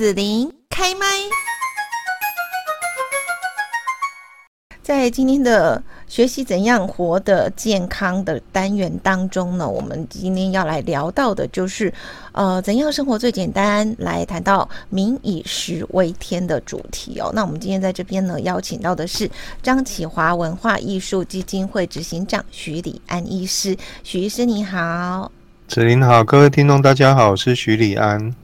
子琳开麦，在今天的学习怎样活得健康的单元当中呢，我们今天要来聊到的就是，呃，怎样生活最简单，来谈到民以食为天的主题哦。那我们今天在这边呢，邀请到的是张启华文化艺术基金会执行长徐礼安医师，徐医师你好，子琳好，各位听众大家好，我是徐礼安。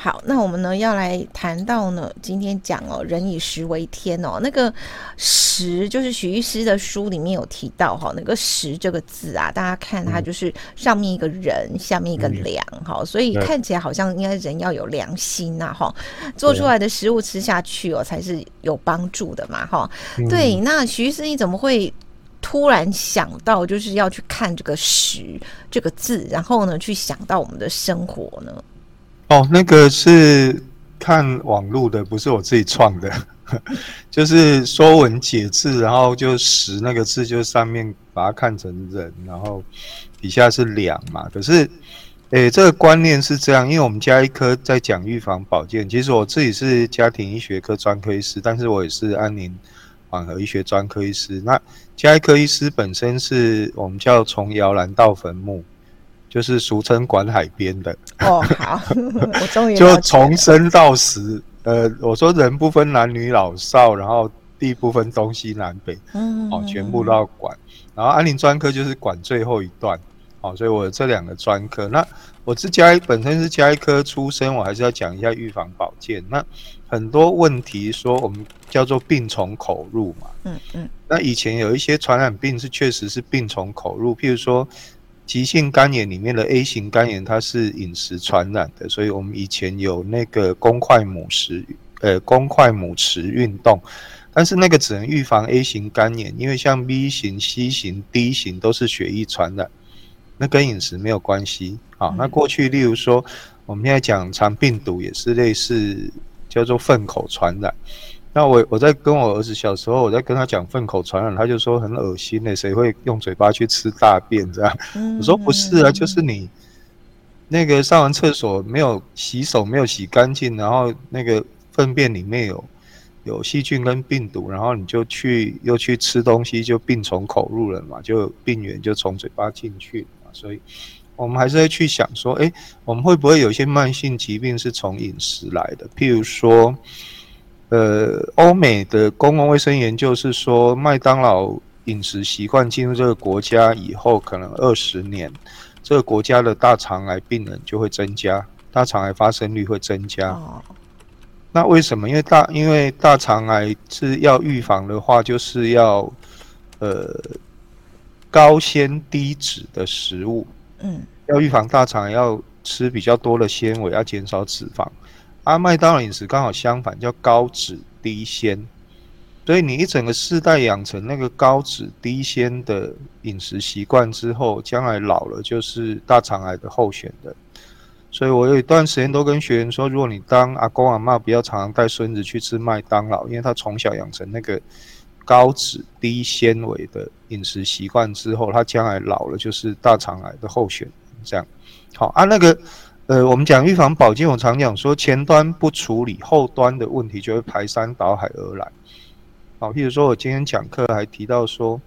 好，那我们呢要来谈到呢，今天讲哦，人以食为天哦，那个食就是许医师的书里面有提到哈，那个食这个字啊，大家看它就是上面一个人，嗯、下面一个良哈、嗯，所以看起来好像应该人要有良心呐哈，做出来的食物吃下去哦才是有帮助的嘛哈、嗯。对，那许医师你怎么会突然想到就是要去看这个食这个字，然后呢去想到我们的生活呢？哦，那个是看网路的，不是我自己创的，就是说文解字，然后就“食”那个字，就上面把它看成人，然后底下是“两”嘛。可是，诶，这个观念是这样，因为我们家医科在讲预防保健，其实我自己是家庭医学科专科医师，但是我也是安宁缓和医学专科医师。那家医科医师本身是我们叫从摇篮到坟墓。就是俗称管海边的哦，好，我终于就从生到死，呃，我说人不分男女老少，然后地不分东西南北，嗯，哦，全部都要管。然后安宁专科就是管最后一段，哦，所以我这两个专科。那我是家医，本身是加一科出身，我还是要讲一下预防保健。那很多问题说我们叫做病从口入嘛，嗯嗯。那以前有一些传染病是确实是病从口入，譬如说。急性肝炎里面的 A 型肝炎，它是饮食传染的，所以我们以前有那个公筷母食，呃，公筷母匙运动，但是那个只能预防 A 型肝炎，因为像 B 型、C 型、D 型都是血液传染，那跟饮食没有关系。好，那过去例如说，我们现在讲肠病毒也是类似，叫做粪口传染。那我我在跟我儿子小时候，我在跟他讲粪口传染，他就说很恶心的，谁会用嘴巴去吃大便这样？我说不是啊，就是你那个上完厕所没有洗手，没有洗干净，然后那个粪便里面有有细菌跟病毒，然后你就去又去吃东西，就病从口入了嘛，就病源就从嘴巴进去嘛，所以我们还是会去想说，诶，我们会不会有一些慢性疾病是从饮食来的？譬如说。呃，欧美的公共卫生研究是说，麦当劳饮食习惯进入这个国家以后，可能二十年，这个国家的大肠癌病人就会增加，大肠癌发生率会增加。哦。那为什么？因为大因为大肠癌是要预防的话，就是要呃高纤低脂的食物。嗯。要预防大肠癌，要吃比较多的纤维，要减少脂肪。啊，麦当劳饮食刚好相反，叫高脂低纤，所以你一整个世代养成那个高脂低纤的饮食习惯之后，将来老了就是大肠癌的候选人。所以我有一段时间都跟学员说，如果你当阿公阿嬷，不要常常带孙子去吃麦当劳，因为他从小养成那个高脂低纤维的饮食习惯之后，他将来老了就是大肠癌的候选人。这样，好啊，那个。呃，我们讲预防保健，我常讲说，前端不处理，后端的问题就会排山倒海而来。好，譬如说我今天讲课还提到说，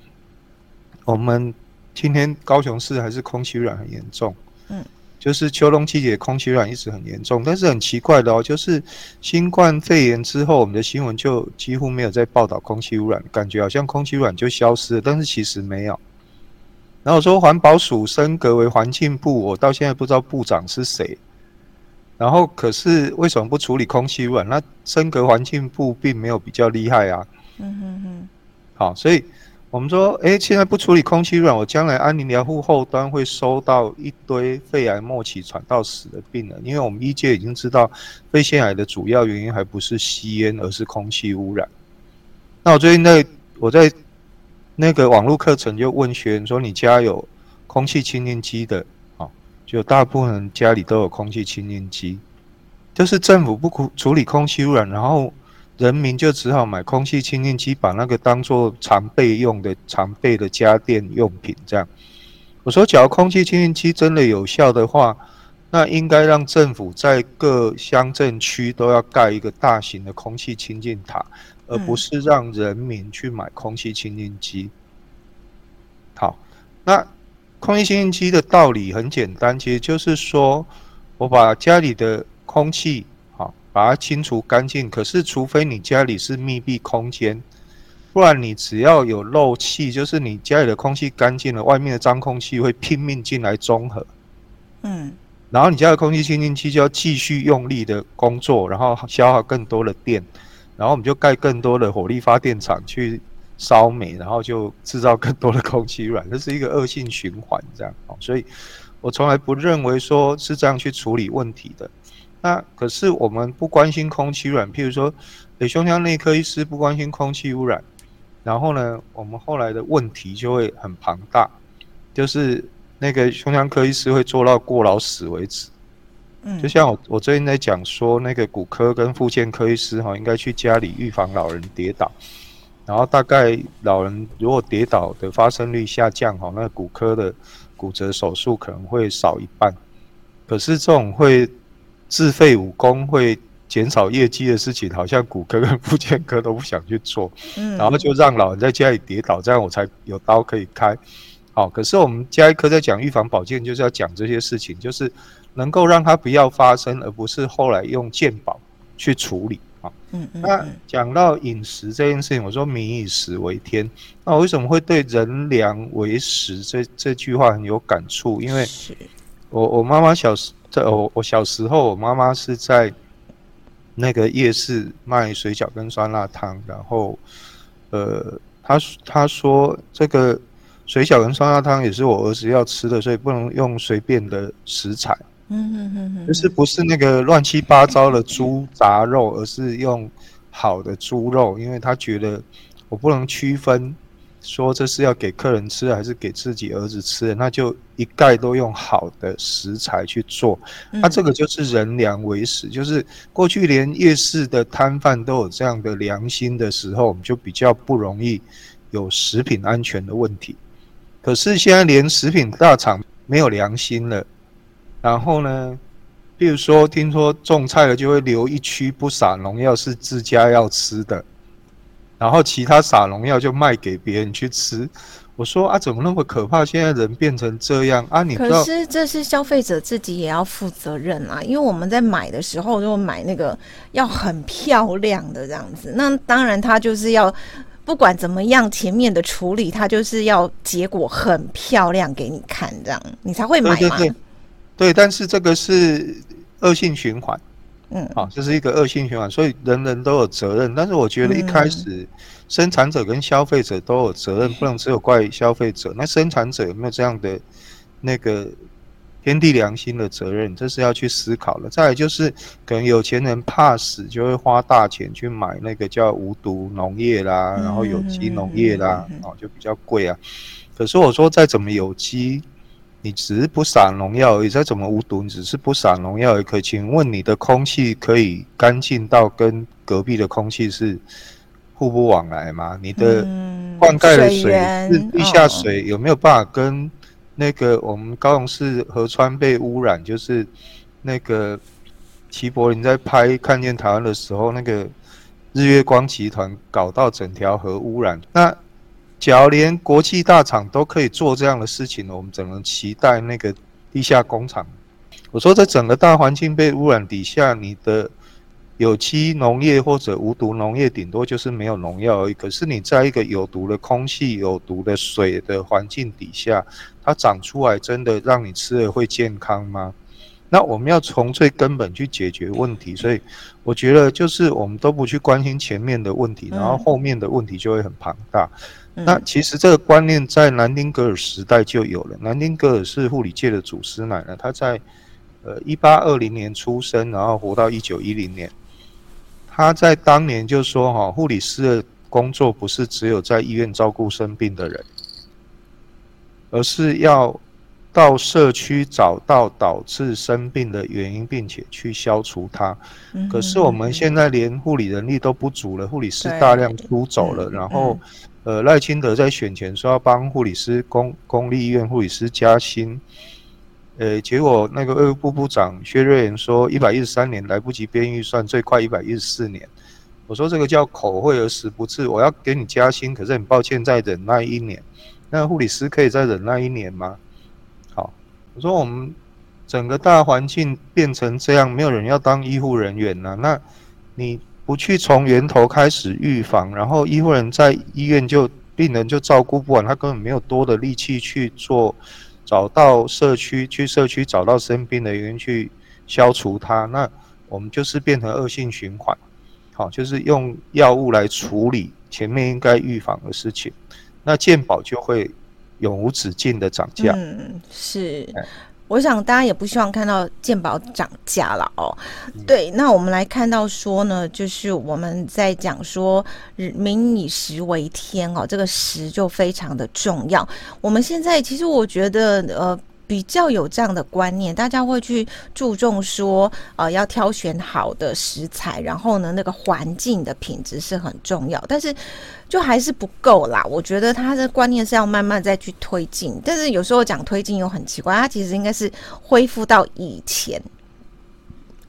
我们今天高雄市还是空气污染很严重，嗯，就是秋冬季节空气污染一直很严重，但是很奇怪的哦，就是新冠肺炎之后，我们的新闻就几乎没有在报道空气污染，感觉好像空气污染就消失了，但是其实没有。然后我说环保署升格为环境部，我到现在不知道部长是谁。然后可是为什么不处理空气污染？那升格环境部并没有比较厉害啊。嗯哼哼。好，所以我们说，哎，现在不处理空气污染，我将来安宁疗护后端会收到一堆肺癌末期传到死的病人，因为我们医界已经知道肺腺癌的主要原因还不是吸烟，而是空气污染。那我最近在我在。那个网络课程就问学员说：“你家有空气清净机的？”啊，就大部分人家里都有空气清净机，就是政府不处理空气污染，然后人民就只好买空气清净机，把那个当做常备用的、常备的家电用品。这样，我说，假如空气清净机真的有效的话，那应该让政府在各乡镇区都要盖一个大型的空气清净塔，而不是让人民去买空气清净机。好，那空气清净机的道理很简单，其实就是说我把家里的空气好把它清除干净。可是，除非你家里是密闭空间，不然你只要有漏气，就是你家里的空气干净了，外面的脏空气会拼命进来中和。嗯。然后你家的空气清净机就要继续用力的工作，然后消耗更多的电，然后我们就盖更多的火力发电厂去烧煤，然后就制造更多的空气污染，这是一个恶性循环，这样。所以我从来不认为说是这样去处理问题的。那可是我们不关心空气污染，譬如说，诶，胸腔内科医师不关心空气污染，然后呢，我们后来的问题就会很庞大，就是。那个胸腔科医师会做到过劳死为止，嗯，就像我我最近在讲说，那个骨科跟复健科医师哈，应该去家里预防老人跌倒，然后大概老人如果跌倒的发生率下降哈，那骨科的骨折手术可能会少一半。可是这种会自废武功、会减少业绩的事情，好像骨科跟复健科都不想去做，嗯，然后就让老人在家里跌倒，这样我才有刀可以开。好，可是我们家医科在讲预防保健，就是要讲这些事情，就是能够让它不要发生，而不是后来用鉴宝去处理。啊，嗯嗯。那讲到饮食这件事情，我说民以食为天，那我为什么会对人粮为食这这句话很有感触？因为我我妈妈小时在我我小时候，我妈妈是在那个夜市卖水饺跟酸辣汤，然后呃，她她说这个。水饺跟酸辣汤也是我儿子要吃的，所以不能用随便的食材。嗯嗯嗯嗯，就是不是那个乱七八糟的猪杂肉，而是用好的猪肉，因为他觉得我不能区分说这是要给客人吃还是给自己儿子吃的，那就一概都用好的食材去做。那这个就是人粮为食，就是过去连夜市的摊贩都有这样的良心的时候，我们就比较不容易有食品安全的问题。可是现在连食品大厂没有良心了，然后呢，比如说听说种菜的就会留一区不撒农药是自家要吃的，然后其他撒农药就卖给别人去吃。我说啊，怎么那么可怕？现在人变成这样啊？你可是这是消费者自己也要负责任啊，因为我们在买的时候就买那个要很漂亮的这样子，那当然他就是要。不管怎么样，前面的处理它就是要结果很漂亮给你看，这样你才会买嘛。对，对，对，对，但是这个是恶性循环，嗯，啊，这是一个恶性循环，所以人人都有责任。但是我觉得一开始生产者跟消费者都有责任，不能只有怪消费者。那生产者有没有这样的那个？天地良心的责任，这是要去思考了。再来就是，可能有钱人怕死，就会花大钱去买那个叫无毒农业啦，然后有机农业啦，哦，就比较贵啊。可是我说，再怎么有机，你只是不撒农药而已；再怎么无毒，你只是不撒农药而已。可请问你的空气可以干净到跟隔壁的空气是互不往来吗？你的灌溉的水是地下水，有没有办法跟？那个我们高雄市河川被污染，就是那个齐柏林在拍《看见台湾》的时候，那个日月光集团搞到整条河污染。那假如连国际大厂都可以做这样的事情，我们怎能期待那个地下工厂？我说，在整个大环境被污染底下，你的。有机农业或者无毒农业，顶多就是没有农药而已。可是你在一个有毒的空气、有毒的水的环境底下，它长出来真的让你吃了会健康吗？那我们要从最根本去解决问题。所以我觉得，就是我们都不去关心前面的问题，然后后面的问题就会很庞大。那其实这个观念在南丁格尔时代就有了。南丁格尔是护理界的祖师奶奶，她在呃一八二零年出生，然后活到一九一零年。她在当年就说：“哈，护理师的工作不是只有在医院照顾生病的人，而是要到社区找到导致生病的原因，并且去消除它。可是我们现在连护理人力都不足了，护理师大量出走了。然后，呃，赖清德在选前说要帮护理师公公立医院护理师加薪。”呃，结果那个卫福部部长薛瑞元说一百一十三年来不及编预算，最快一百一十四年。我说这个叫口惠而实不至，我要给你加薪，可是很抱歉再忍耐一年。那护理师可以再忍耐一年吗？好，我说我们整个大环境变成这样，没有人要当医护人员了，那你不去从源头开始预防，然后医护人在医院就病人就照顾不完，他根本没有多的力气去做，找到社区去社区找到生病的原因去消除它，那我们就是变成恶性循环。好，就是用药物来处理前面应该预防的事情。那健保就会永无止境的涨价。嗯，是，我想大家也不希望看到健保涨价了哦。对，那我们来看到说呢，就是我们在讲说“民以食为天”哦，这个食就非常的重要。我们现在其实我觉得，呃。比较有这样的观念，大家会去注重说，呃，要挑选好的食材，然后呢，那个环境的品质是很重要，但是就还是不够啦。我觉得他的观念是要慢慢再去推进，但是有时候讲推进又很奇怪，他其实应该是恢复到以前。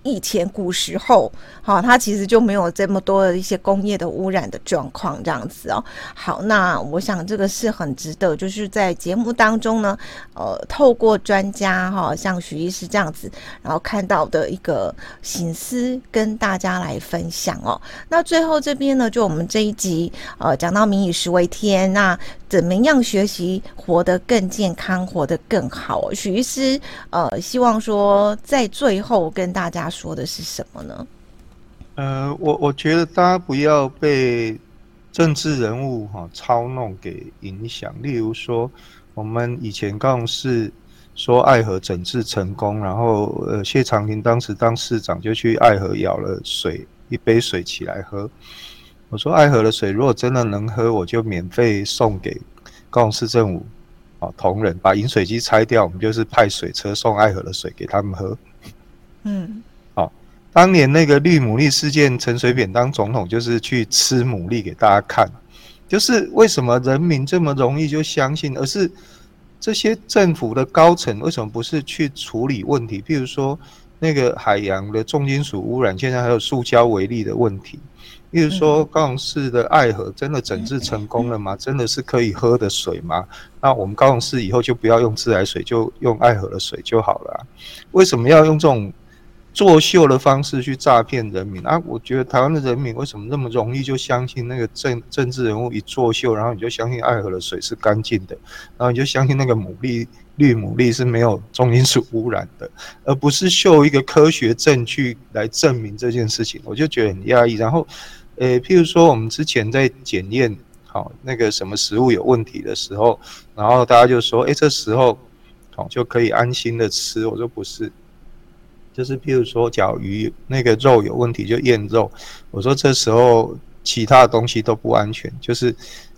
以前古时候，好，它其实就没有这么多的一些工业的污染的状况这样子哦。好，那我想这个是很值得，就是在节目当中呢，呃，透过专家哈，像许医师这样子，然后看到的一个省思，跟大家来分享哦。那最后这边呢，就我们这一集呃讲到民以食为天，那怎么样学习活得更健康，活得更好？许医师呃，希望说在最后跟大家。说的是什么呢？呃，我我觉得大家不要被政治人物哈、哦、操弄给影响。例如说，我们以前高雄市说爱河整治成功，然后呃谢长廷当时当市长就去爱河舀了水一杯水起来喝。我说爱河的水如果真的能喝，我就免费送给高雄市政府啊、哦、同仁，把饮水机拆掉，我们就是派水车送爱河的水给他们喝。嗯。当年那个绿牡蛎事件，陈水扁当总统就是去吃牡蛎给大家看，就是为什么人民这么容易就相信，而是这些政府的高层为什么不是去处理问题？譬如说那个海洋的重金属污染，现在还有塑胶微粒的问题。例如说高雄市的爱河真的整治成功了吗？真的是可以喝的水吗？那我们高雄市以后就不要用自来水，就用爱河的水就好了啊。为什么要用这种？作秀的方式去诈骗人民啊！我觉得台湾的人民为什么那么容易就相信那个政政治人物一作秀，然后你就相信爱河的水是干净的，然后你就相信那个牡蛎绿牡蛎是没有重金属污染的，而不是秀一个科学证据来证明这件事情，我就觉得很压抑。然后，呃，譬如说我们之前在检验好那个什么食物有问题的时候，然后大家就说，哎，这时候好就可以安心的吃，我说不是。就是譬如说，假如鱼那个肉有问题，就验肉。我说这时候其他的东西都不安全，就是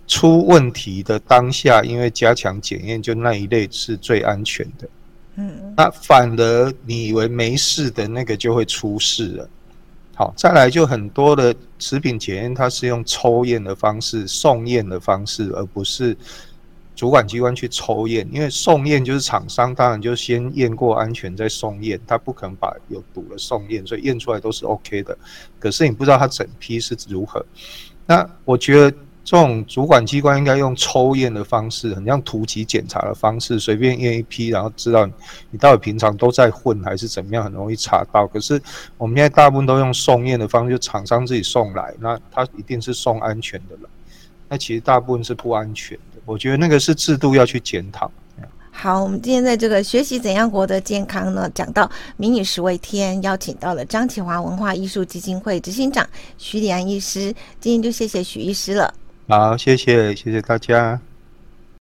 出问题的当下，因为加强检验，就那一类是最安全的。嗯，那反而你以为没事的那个就会出事了。好，再来就很多的食品检验，它是用抽验的方式、送验的方式，而不是。主管机关去抽验，因为送验就是厂商，当然就先验过安全再送验，他不可能把有毒的送验，所以验出来都是 OK 的。可是你不知道他整批是如何。那我觉得这种主管机关应该用抽验的方式，很像突击检查的方式，随便验一批，然后知道你到底平常都在混还是怎么样，很容易查到。可是我们现在大部分都用送验的方式，就厂商自己送来，那他一定是送安全的了。那其实大部分是不安全的。我觉得那个是制度要去检讨。好，我们今天在这个学习怎样活得健康呢？讲到民以食为天，邀请到了张启华文化艺术基金会执行长徐礼安医师。今天就谢谢许医师了。好，谢谢，谢谢大家。